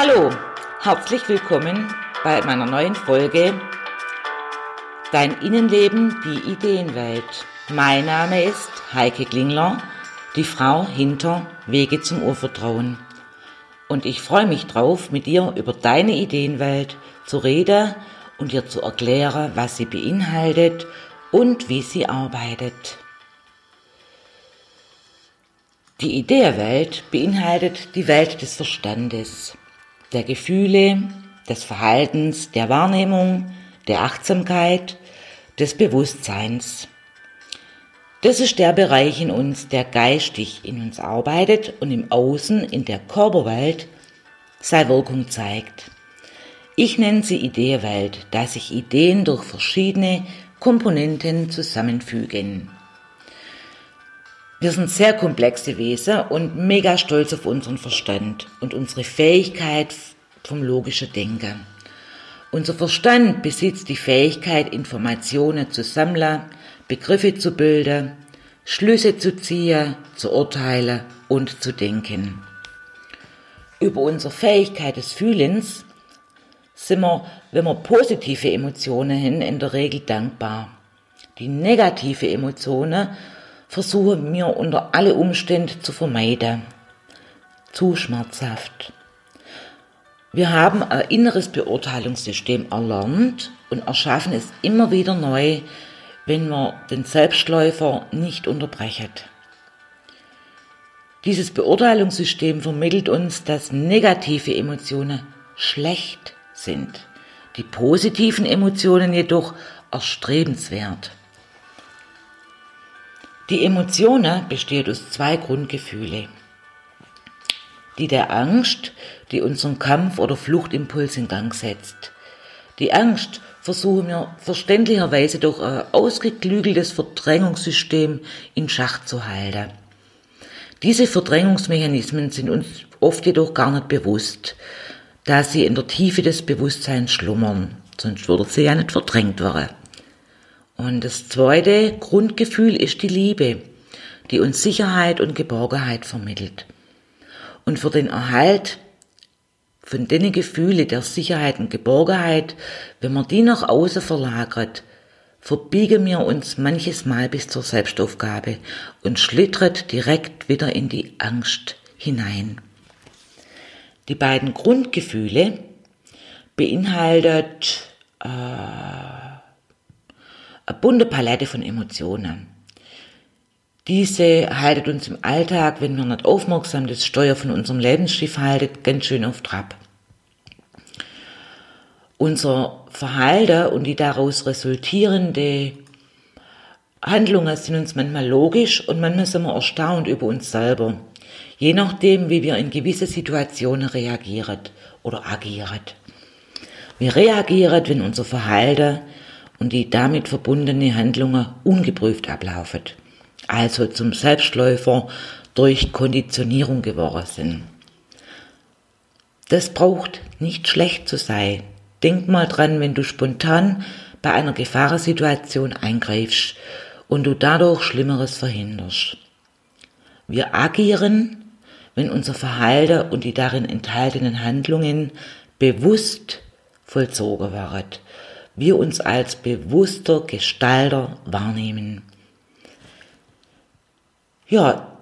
Hallo, herzlich willkommen bei meiner neuen Folge Dein Innenleben, die Ideenwelt. Mein Name ist Heike Klingler, die Frau hinter Wege zum Urvertrauen. Und ich freue mich drauf, mit dir über deine Ideenwelt zu reden und dir zu erklären, was sie beinhaltet und wie sie arbeitet. Die Ideenwelt beinhaltet die Welt des Verstandes der Gefühle, des Verhaltens, der Wahrnehmung, der Achtsamkeit, des Bewusstseins. Das ist der Bereich in uns, der geistig in uns arbeitet und im Außen, in der Körperwelt, seine Wirkung zeigt. Ich nenne sie Ideewelt, da sich Ideen durch verschiedene Komponenten zusammenfügen. Wir sind sehr komplexe Wesen und mega stolz auf unseren Verstand und unsere Fähigkeit vom logischen Denken. Unser Verstand besitzt die Fähigkeit, Informationen zu sammeln, Begriffe zu bilden, Schlüsse zu ziehen, zu urteilen und zu denken. Über unsere Fähigkeit des Fühlens sind wir, wenn wir positive Emotionen haben, in der Regel dankbar. Die negative Emotionen versuche wir unter alle Umstände zu vermeiden. Zu schmerzhaft. Wir haben ein inneres Beurteilungssystem erlernt und erschaffen es immer wieder neu, wenn wir den Selbstläufer nicht unterbrechen. Dieses Beurteilungssystem vermittelt uns, dass negative Emotionen schlecht sind, die positiven Emotionen jedoch erstrebenswert. Die Emotionen besteht aus zwei Grundgefühle. Die der Angst, die unseren Kampf- oder Fluchtimpuls in Gang setzt. Die Angst versuchen wir verständlicherweise durch ein ausgeklügeltes Verdrängungssystem in Schach zu halten. Diese Verdrängungsmechanismen sind uns oft jedoch gar nicht bewusst, da sie in der Tiefe des Bewusstseins schlummern, sonst würde sie ja nicht verdrängt werden. Und das zweite Grundgefühl ist die Liebe, die uns Sicherheit und Geborgenheit vermittelt. Und für den Erhalt von den Gefühle der Sicherheit und Geborgenheit, wenn man die nach außen verlagert, verbiegen wir uns manches Mal bis zur Selbstaufgabe und schlittert direkt wieder in die Angst hinein. Die beiden Grundgefühle beinhaltet äh, eine bunte Palette von Emotionen. Diese haltet uns im Alltag, wenn wir nicht aufmerksam das Steuer von unserem Lebensschiff haltet, ganz schön auf Trab. Unser Verhalten und die daraus resultierende Handlungen sind uns manchmal logisch und manchmal sind wir erstaunt über uns selber. Je nachdem, wie wir in gewisse Situationen reagieren oder agieren. Wir reagieren, wenn unser Verhalten und die damit verbundene Handlungen ungeprüft ablaufen, also zum Selbstläufer durch Konditionierung geworden sind. Das braucht nicht schlecht zu sein. Denk mal dran, wenn du spontan bei einer Gefahrensituation eingreifst und du dadurch Schlimmeres verhinderst. Wir agieren, wenn unser Verhalten und die darin enthaltenen Handlungen bewusst vollzogen werden wir uns als bewusster Gestalter wahrnehmen. Ja,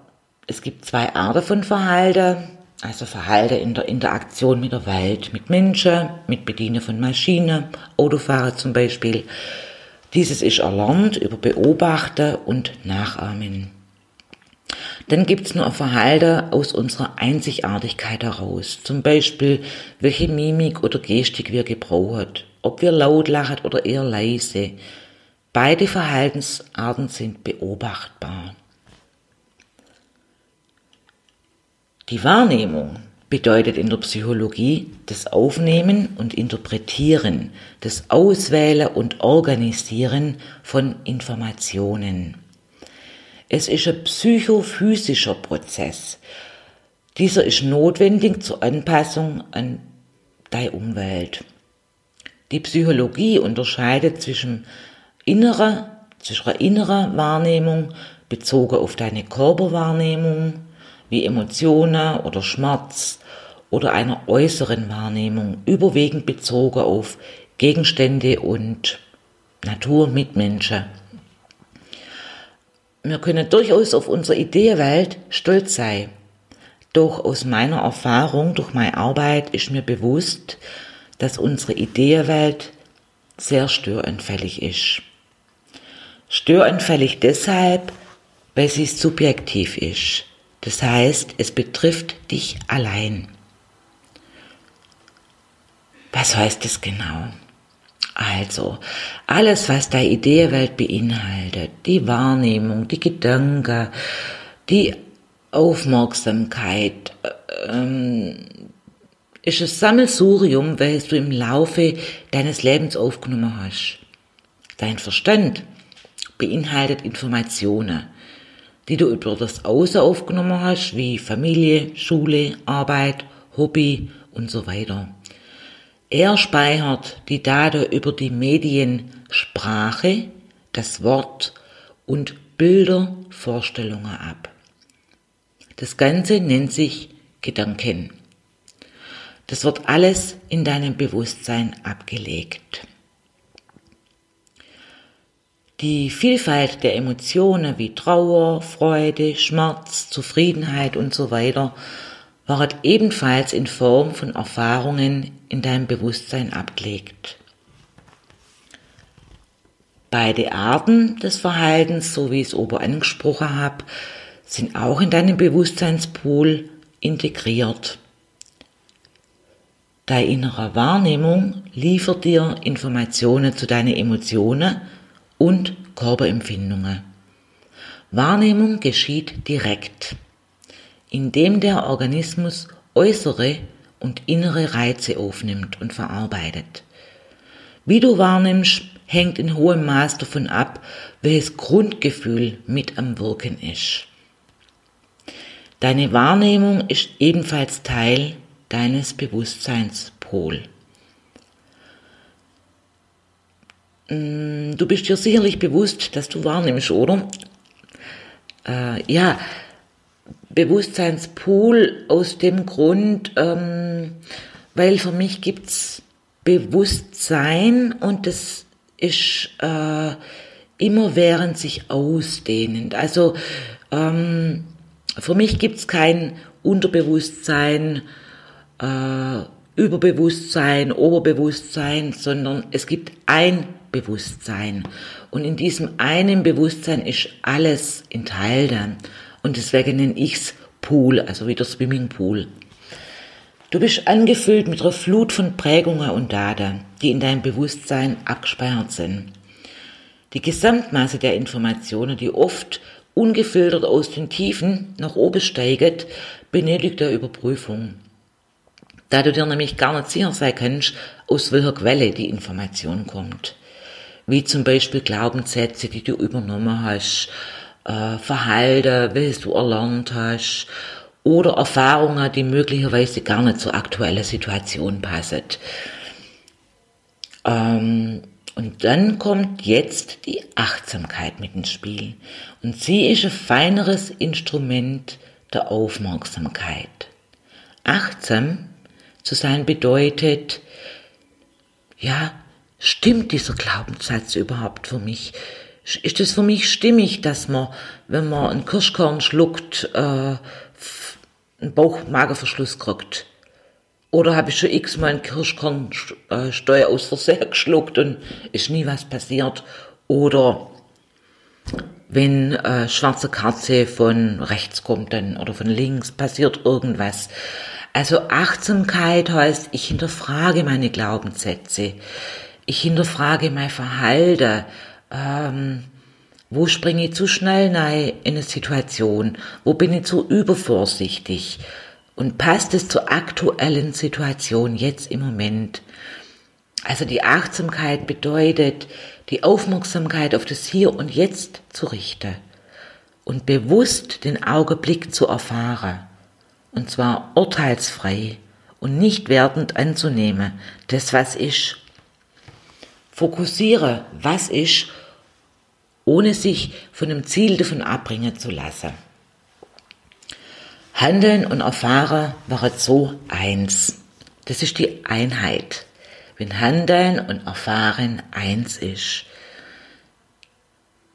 es gibt zwei Arten von Verhalten. Also Verhalten in der Interaktion mit der Welt, mit Menschen, mit Bedienen von Maschinen, Autofahrer zum Beispiel. Dieses ist erlernt über Beobachten und Nachahmen. Dann gibt's nur Verhalten aus unserer Einzigartigkeit heraus. Zum Beispiel, welche Mimik oder Gestik wir gebrauchen ob wir laut lachen oder eher leise. Beide Verhaltensarten sind beobachtbar. Die Wahrnehmung bedeutet in der Psychologie das Aufnehmen und Interpretieren, das Auswählen und Organisieren von Informationen. Es ist ein psychophysischer Prozess. Dieser ist notwendig zur Anpassung an deine Umwelt. Die Psychologie unterscheidet zwischen innerer, zwischen innerer Wahrnehmung bezogen auf deine Körperwahrnehmung, wie Emotionen oder Schmerz oder einer äußeren Wahrnehmung, überwiegend bezogen auf Gegenstände und Natur, Mitmenschen. Wir können durchaus auf unsere Ideenwelt stolz sein. Doch aus meiner Erfahrung, durch meine Arbeit ist mir bewusst, dass unsere Ideenwelt sehr störanfällig ist. Störanfällig deshalb, weil sie subjektiv ist. Das heißt, es betrifft dich allein. Was heißt das genau? Also, alles, was deine Ideenwelt beinhaltet, die Wahrnehmung, die Gedanken, die Aufmerksamkeit, ähm, ist ein Sammelsurium, welches du im Laufe deines Lebens aufgenommen hast. Dein Verstand beinhaltet Informationen, die du über das Außen aufgenommen hast, wie Familie, Schule, Arbeit, Hobby und so weiter. Er speichert die Daten über die Medien Sprache, das Wort und Bilder, Vorstellungen ab. Das Ganze nennt sich Gedanken. Das wird alles in deinem Bewusstsein abgelegt. Die Vielfalt der Emotionen wie Trauer, Freude, Schmerz, Zufriedenheit und so weiter ward ebenfalls in Form von Erfahrungen in deinem Bewusstsein abgelegt. Beide Arten des Verhaltens, so wie ich es oben angesprochen habe, sind auch in deinem Bewusstseinspool integriert. Deine innere Wahrnehmung liefert dir Informationen zu deinen Emotionen und Körperempfindungen. Wahrnehmung geschieht direkt indem der Organismus äußere und innere Reize aufnimmt und verarbeitet. Wie du wahrnimmst, hängt in hohem Maß davon ab, welches Grundgefühl mit am Wirken ist. Deine Wahrnehmung ist ebenfalls Teil deines Bewusstseinspol. Mm, du bist dir sicherlich bewusst, dass du wahrnimmst, oder? Äh, ja, Bewusstseinspool aus dem Grund, ähm, weil für mich gibt's Bewusstsein und das ist äh, immerwährend sich ausdehnend. Also ähm, für mich gibt's kein Unterbewusstsein, äh, Überbewusstsein, Oberbewusstsein, sondern es gibt ein Bewusstsein. Und in diesem einen Bewusstsein ist alles enthalten. Und deswegen nenne ich's Pool, also wie der Swimmingpool. Du bist angefüllt mit einer Flut von Prägungen und Daten, die in deinem Bewusstsein abgespeichert sind. Die Gesamtmasse der Informationen, die oft ungefiltert aus den Tiefen nach oben steigt, benötigt der Überprüfung. Da du dir nämlich gar nicht sicher sein kannst, aus welcher Quelle die Information kommt. Wie zum Beispiel Glaubenssätze, die du übernommen hast, äh, Verhalten, welches du erlernt hast oder Erfahrungen, die möglicherweise gar nicht zur aktuellen Situation passen. Ähm, und dann kommt jetzt die Achtsamkeit mit ins Spiel. Und sie ist ein feineres Instrument der Aufmerksamkeit. Achtsam zu sein bedeutet, ja, stimmt dieser Glaubenssatz überhaupt für mich? ist es für mich stimmig, dass man, wenn man einen Kirschkorn schluckt, äh, einen Bauchmagerverschluss kriegt. Oder habe ich schon x-mal einen Kirschkornsteuer äh, aus Versehen geschluckt und ist nie was passiert. Oder wenn äh, schwarze Katze von rechts kommt dann oder von links, passiert irgendwas. Also Achtsamkeit heißt, ich hinterfrage meine Glaubenssätze. Ich hinterfrage mein Verhalten ähm, wo springe ich zu schnell rein in eine Situation? Wo bin ich zu übervorsichtig? Und passt es zur aktuellen Situation jetzt im Moment? Also die Achtsamkeit bedeutet, die Aufmerksamkeit auf das Hier und Jetzt zu richten und bewusst den Augenblick zu erfahren. Und zwar urteilsfrei und nicht wertend anzunehmen, das was ist Fokussiere, was ist, ohne sich von dem Ziel davon abbringen zu lassen. Handeln und Erfahren waren so eins. Das ist die Einheit. Wenn Handeln und Erfahren eins ist.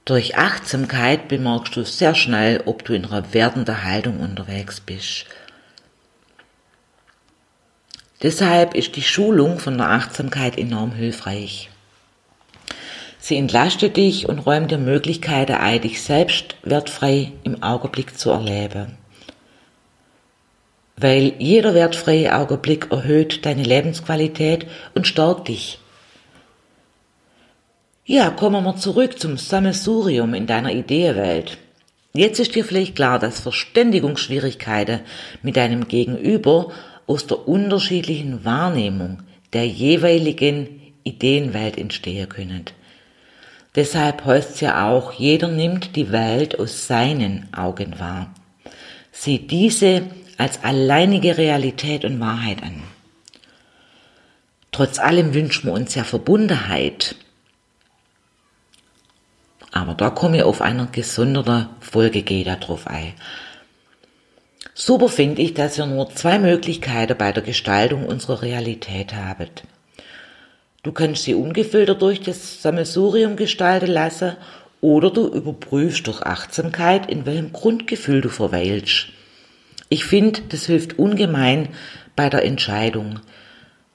Durch Achtsamkeit bemerkst du sehr schnell, ob du in einer werdenden Haltung unterwegs bist. Deshalb ist die Schulung von der Achtsamkeit enorm hilfreich. Sie entlastet dich und räumt dir Möglichkeiten ein, dich selbst wertfrei im Augenblick zu erleben weil jeder wertfreie Augenblick erhöht deine Lebensqualität und stärkt dich. Ja, kommen wir zurück zum Sammelsurium in deiner Ideewelt. Jetzt ist dir vielleicht klar, dass Verständigungsschwierigkeiten mit deinem Gegenüber aus der unterschiedlichen Wahrnehmung der jeweiligen Ideenwelt entstehen können. Deshalb heißt es ja auch, jeder nimmt die Welt aus seinen Augen wahr. Sieht diese als alleinige Realität und Wahrheit an. Trotz allem wünschen wir uns ja Verbundenheit. Aber da komme ich auf einer gesonderten Folge gehe darauf ein. Super finde ich, dass wir nur zwei Möglichkeiten bei der Gestaltung unserer Realität haben. Du kannst sie ungefiltert durch das Sammelsurium gestalten lassen oder du überprüfst durch Achtsamkeit, in welchem Grundgefühl du verweilst. Ich finde, das hilft ungemein bei der Entscheidung,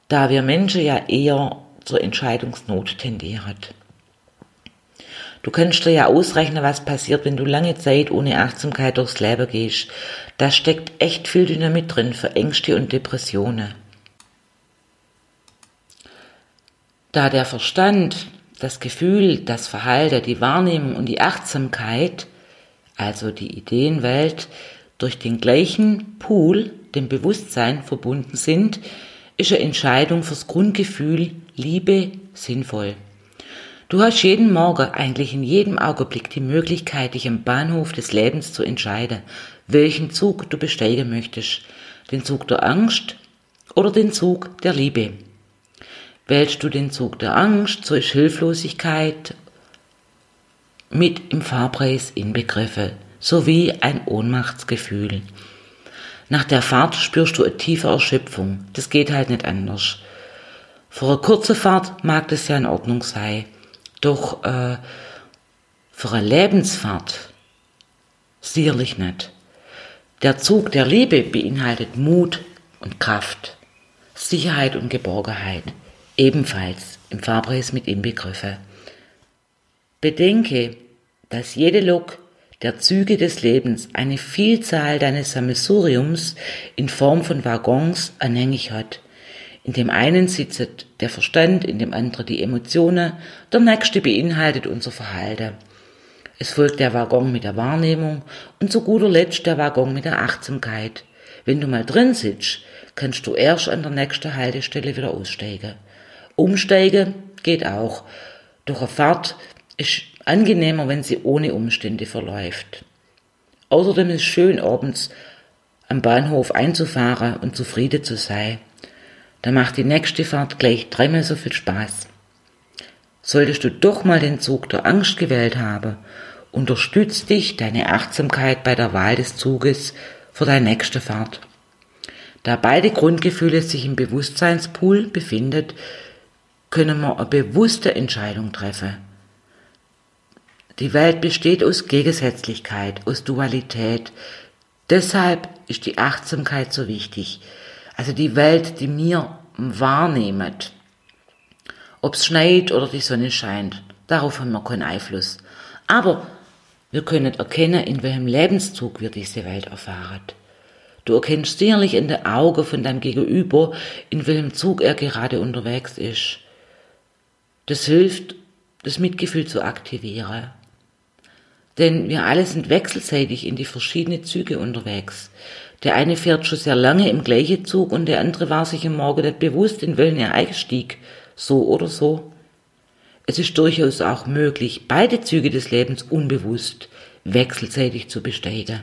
da wir Menschen ja eher zur Entscheidungsnot tendieren. Du kannst dir ja ausrechnen, was passiert, wenn du lange Zeit ohne Achtsamkeit durchs Leben gehst. Da steckt echt viel Dynamit drin für Ängste und Depressionen. Da der Verstand, das Gefühl, das Verhalten, die Wahrnehmung und die Achtsamkeit, also die Ideenwelt, durch den gleichen Pool, dem Bewusstsein, verbunden sind, ist eine Entscheidung fürs Grundgefühl Liebe sinnvoll. Du hast jeden Morgen, eigentlich in jedem Augenblick die Möglichkeit, dich am Bahnhof des Lebens zu entscheiden, welchen Zug du besteigen möchtest. Den Zug der Angst oder den Zug der Liebe. Wählst du den Zug der Angst, so ist Hilflosigkeit mit im Fahrpreis inbegriffen sowie ein Ohnmachtsgefühl. Nach der Fahrt spürst du eine tiefe Erschöpfung. Das geht halt nicht anders. Für eine kurze Fahrt mag das ja in Ordnung sein. Doch äh, für eine Lebensfahrt sicherlich nicht. Der Zug der Liebe beinhaltet Mut und Kraft, Sicherheit und Geborgenheit, ebenfalls im Fahrpreis mit inbegriffen. Bedenke, dass jede Lok der Züge des Lebens eine Vielzahl deines Sammelsuriums in Form von Waggons anhängig hat. In dem einen sitzt der Verstand, in dem anderen die Emotionen, der nächste beinhaltet unser Verhalten. Es folgt der Waggon mit der Wahrnehmung und zu guter Letzt der Waggon mit der Achtsamkeit. Wenn du mal drin sitzt, kannst du erst an der nächsten Haltestelle wieder aussteigen. Umsteigen geht auch, doch eine Fahrt ist angenehmer, wenn sie ohne Umstände verläuft. Außerdem ist es schön, abends am Bahnhof einzufahren und zufrieden zu sein. Da macht die nächste Fahrt gleich dreimal so viel Spaß. Solltest du doch mal den Zug der Angst gewählt haben, unterstützt dich deine Achtsamkeit bei der Wahl des Zuges für deine nächste Fahrt. Da beide Grundgefühle sich im Bewusstseinspool befindet, können wir eine bewusste Entscheidung treffen. Die Welt besteht aus Gegensätzlichkeit, aus Dualität. Deshalb ist die Achtsamkeit so wichtig. Also die Welt, die mir wahrnehmen. Ob es schneit oder die Sonne scheint, darauf haben wir keinen Einfluss. Aber wir können erkennen, in welchem Lebenszug wir diese Welt erfahren. Du erkennst sicherlich in den Augen von deinem Gegenüber, in welchem Zug er gerade unterwegs ist. Das hilft, das Mitgefühl zu aktivieren. Denn wir alle sind wechselseitig in die verschiedenen Züge unterwegs. Der eine fährt schon sehr lange im gleichen Zug und der andere war sich am Morgen nicht bewusst, in welchen er einstieg. So oder so. Es ist durchaus auch möglich, beide Züge des Lebens unbewusst wechselseitig zu besteigen.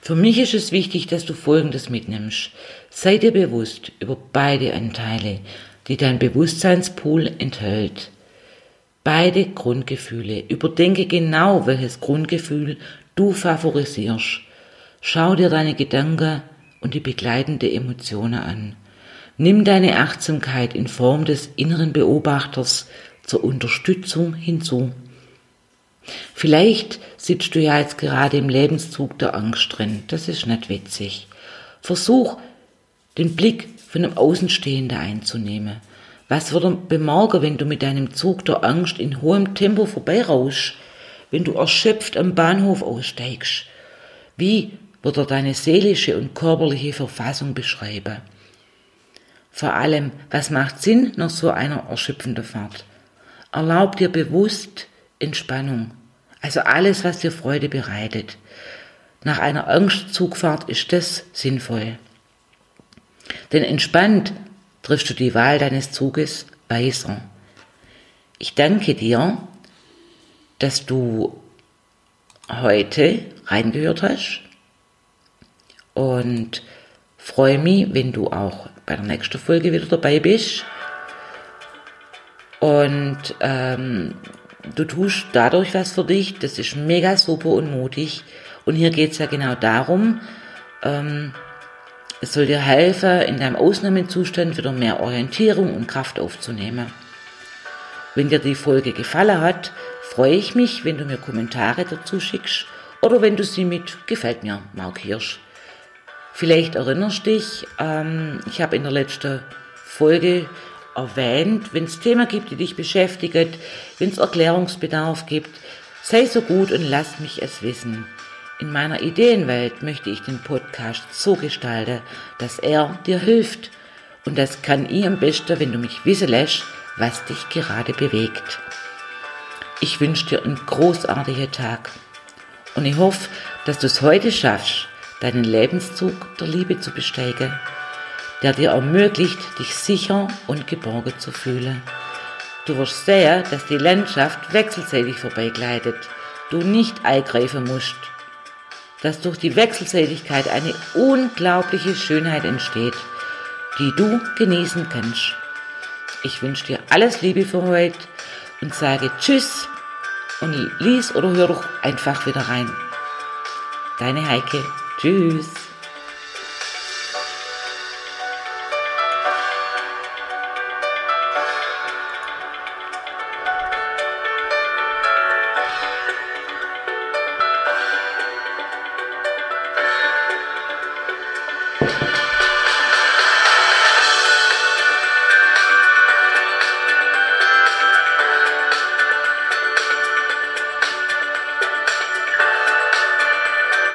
Für mich ist es wichtig, dass du Folgendes mitnimmst. Sei dir bewusst über beide Anteile, die dein Bewusstseinspool enthält beide Grundgefühle. Überdenke genau, welches Grundgefühl du favorisierst. Schau dir deine Gedanken und die begleitende Emotionen an. Nimm deine Achtsamkeit in Form des inneren Beobachters zur Unterstützung hinzu. Vielleicht sitzt du ja jetzt gerade im Lebenszug der Angst drin. Das ist nicht witzig. Versuch, den Blick von einem Außenstehenden einzunehmen. Was wird er bemerken, wenn du mit deinem Zug der Angst in hohem Tempo vorbeirauschst? Wenn du erschöpft am Bahnhof aussteigst? Wie wird er deine seelische und körperliche Verfassung beschreiben? Vor allem, was macht Sinn nach so einer erschöpfenden Fahrt? Erlaub dir bewusst Entspannung. Also alles, was dir Freude bereitet. Nach einer Angstzugfahrt ist das sinnvoll. Denn entspannt triffst du die Wahl deines Zuges weiser. Ich danke dir, dass du heute reingehört hast und freue mich, wenn du auch bei der nächsten Folge wieder dabei bist. Und ähm, du tust dadurch was für dich, das ist mega super und mutig. Und hier geht es ja genau darum, ähm, es soll dir helfen, in deinem Ausnahmezustand wieder mehr Orientierung und Kraft aufzunehmen. Wenn dir die Folge gefallen hat, freue ich mich, wenn du mir Kommentare dazu schickst oder wenn du sie mit Gefällt mir markierst. Vielleicht erinnerst dich, ähm, ich habe in der letzten Folge erwähnt, wenn es Themen gibt, die dich beschäftigen, wenn es Erklärungsbedarf gibt, sei so gut und lass mich es wissen. In meiner Ideenwelt möchte ich den Podcast so gestalten, dass er dir hilft. Und das kann ich am besten, wenn du mich wissen lässt, was dich gerade bewegt. Ich wünsche dir einen großartigen Tag. Und ich hoffe, dass du es heute schaffst, deinen Lebenszug der Liebe zu besteigen der dir ermöglicht, dich sicher und geborgen zu fühlen. Du wirst sehen, dass die Landschaft wechselseitig vorbeigleitet, du nicht eingreifen musst, dass durch die Wechselseitigkeit eine unglaubliche Schönheit entsteht, die du genießen kannst. Ich wünsche dir alles Liebe für heute und sage Tschüss und lies oder hör doch einfach wieder rein. Deine Heike. Tschüss.